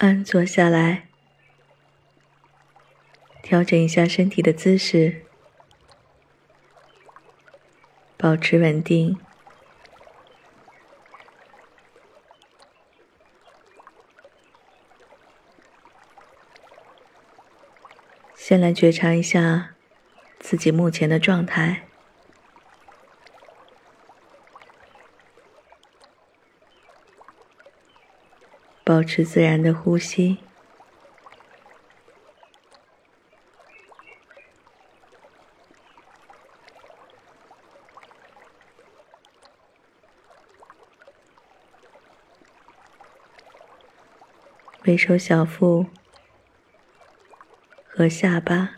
安坐下来，调整一下身体的姿势，保持稳定。先来觉察一下自己目前的状态，保持自然的呼吸，回收小腹。和下巴，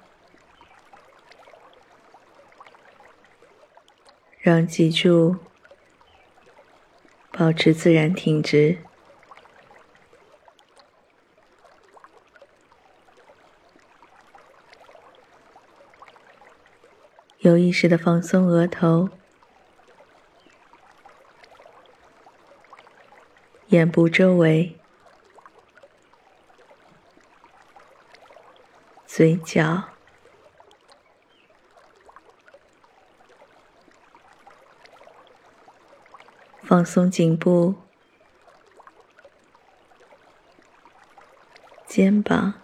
让脊柱保持自然挺直，有意识的放松额头、眼部周围。嘴角，放松颈部、肩膀，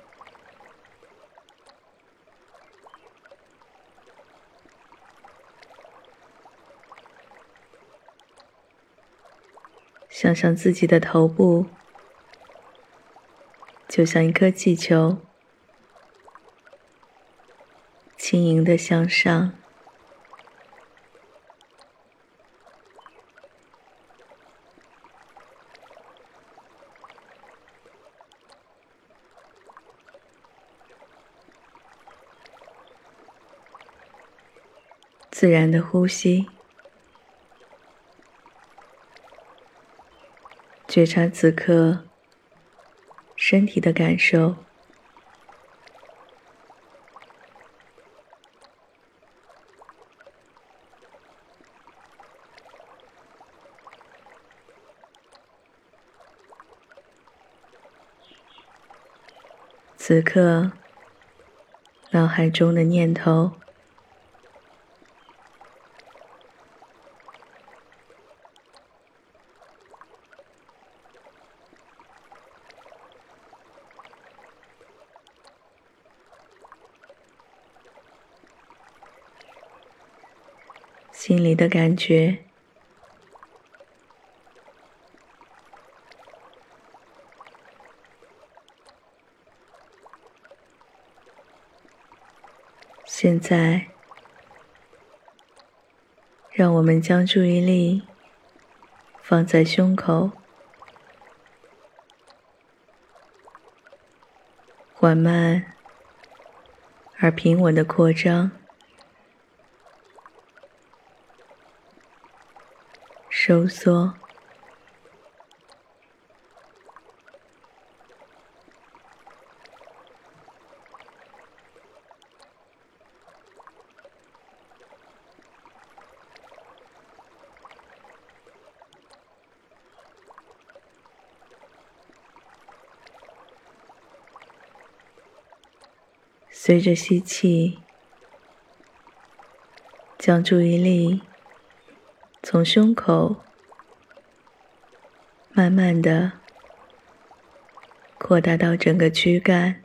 想象自己的头部就像一颗气球。轻盈的向上，自然的呼吸，觉察此刻身体的感受。此刻，脑海中的念头、心里的感觉。现在，让我们将注意力放在胸口，缓慢而平稳的扩张、收缩。随着吸气，将注意力从胸口慢慢的扩大到整个躯干，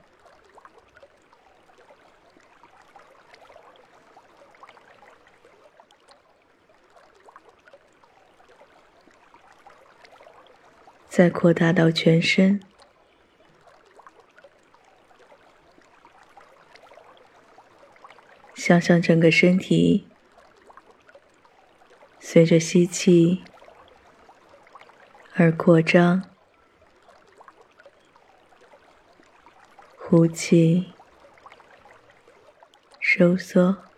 再扩大到全身。想象整个身体随着吸气而扩张，呼气收缩。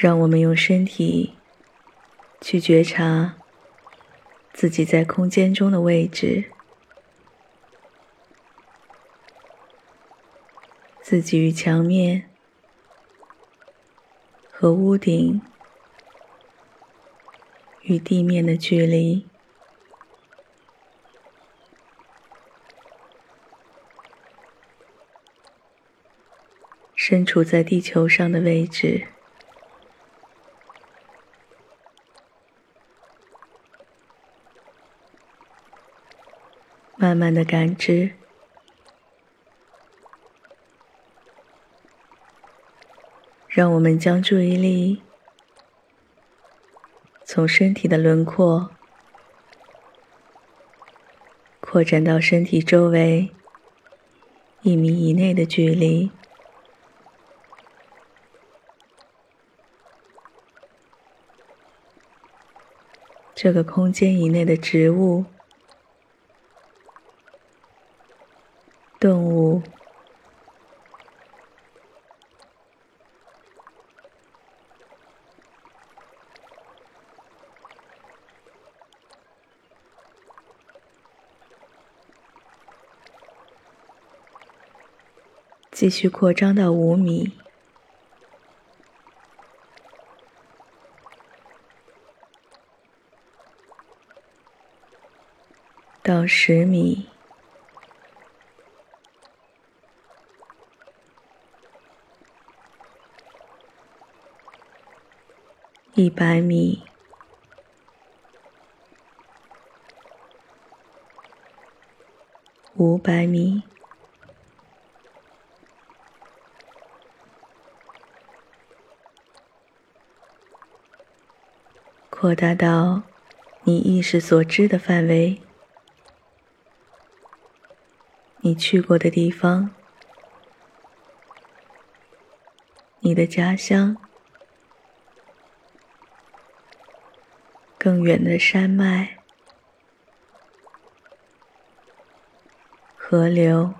让我们用身体去觉察自己在空间中的位置，自己与墙面和屋顶与地面的距离。身处在地球上的位置，慢慢的感知，让我们将注意力从身体的轮廓扩展到身体周围一米以内的距离。这个空间以内的植物、动物，继续扩张到五米。到十米，一百米，五百米，扩大到你意识所知的范围。你去过的地方，你的家乡，更远的山脉、河流、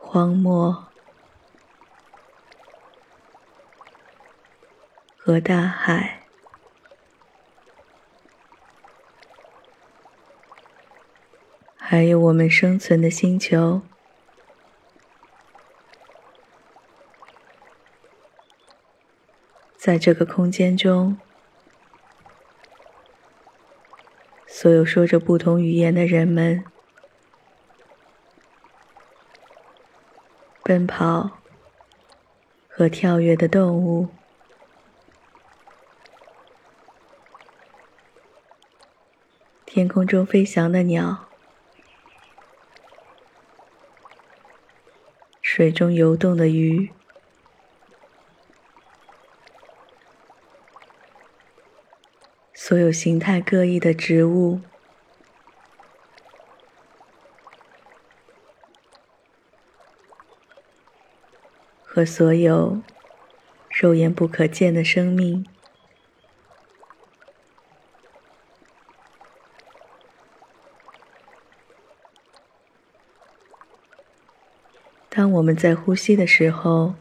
荒漠和大海。还有我们生存的星球，在这个空间中，所有说着不同语言的人们，奔跑和跳跃的动物，天空中飞翔的鸟。水中游动的鱼，所有形态各异的植物，和所有肉眼不可见的生命。当我们在呼吸的时候，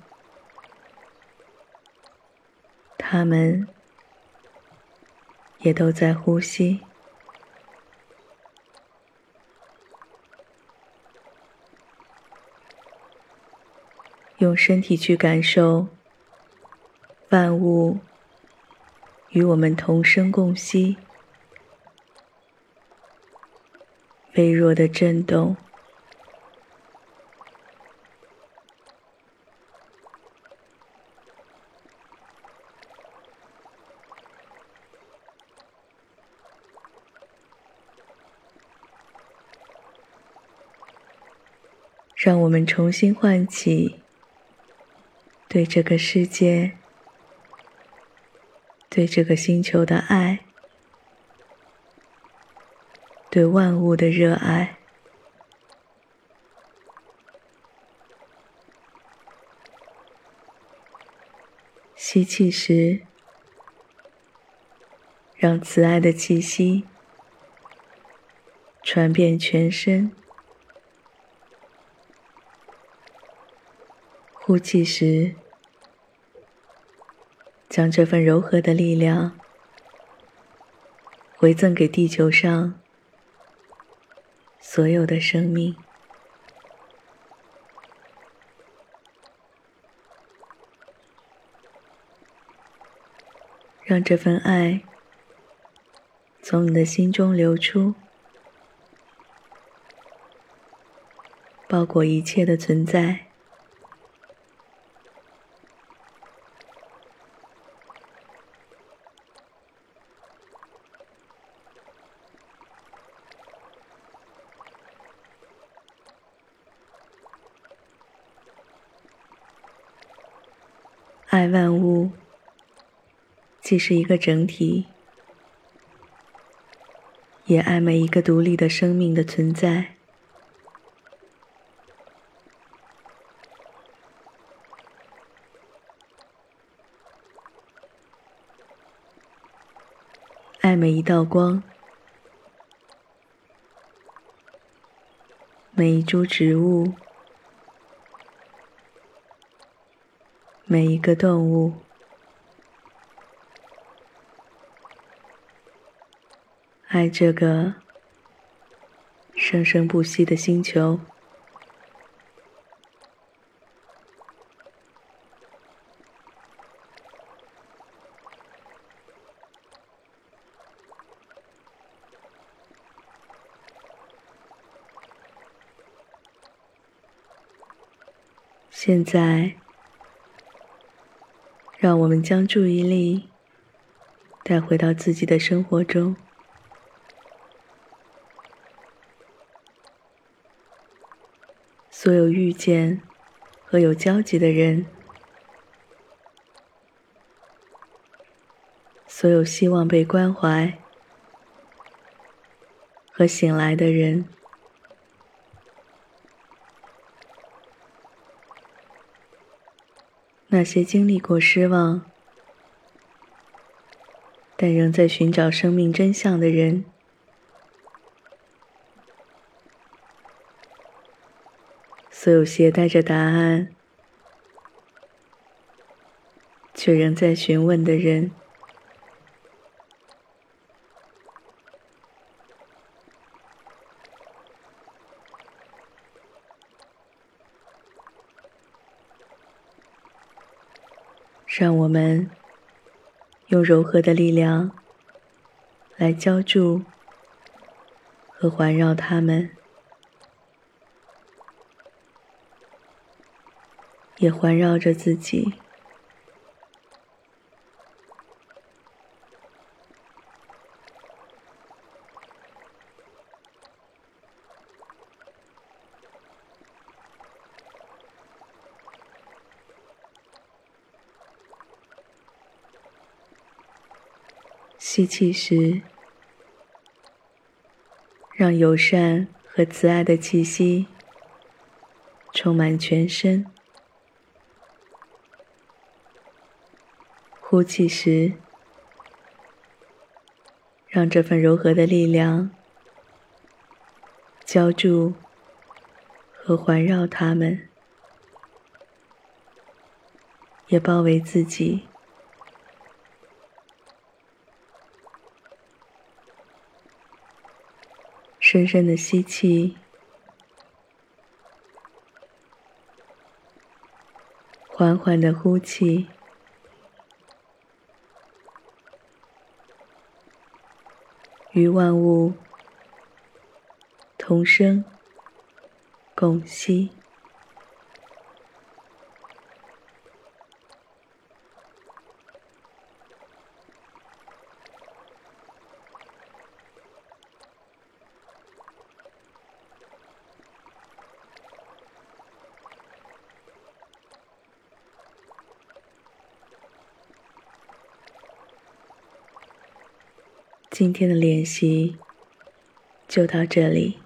他们也都在呼吸。用身体去感受万物与我们同生共息，微弱的震动。让我们重新唤起对这个世界、对这个星球的爱，对万物的热爱。吸气时，让慈爱的气息传遍全身。呼气时，将这份柔和的力量回赠给地球上所有的生命。让这份爱从你的心中流出，包裹一切的存在。爱万物。既是一个整体，也爱每一个独立的生命的存在，爱每一道光，每一株植物，每一个动物。爱这个生生不息的星球。现在，让我们将注意力带回到自己的生活中。所有遇见和有交集的人，所有希望被关怀和醒来的人，那些经历过失望但仍在寻找生命真相的人。所有携带着答案却仍在询问的人，让我们用柔和的力量来浇筑和环绕他们。也环绕着自己，吸气时，让友善和慈爱的气息充满全身。呼气时，让这份柔和的力量浇筑和环绕他们，也包围自己。深深的吸气，缓缓的呼气。与万物同生共息。今天的练习就到这里。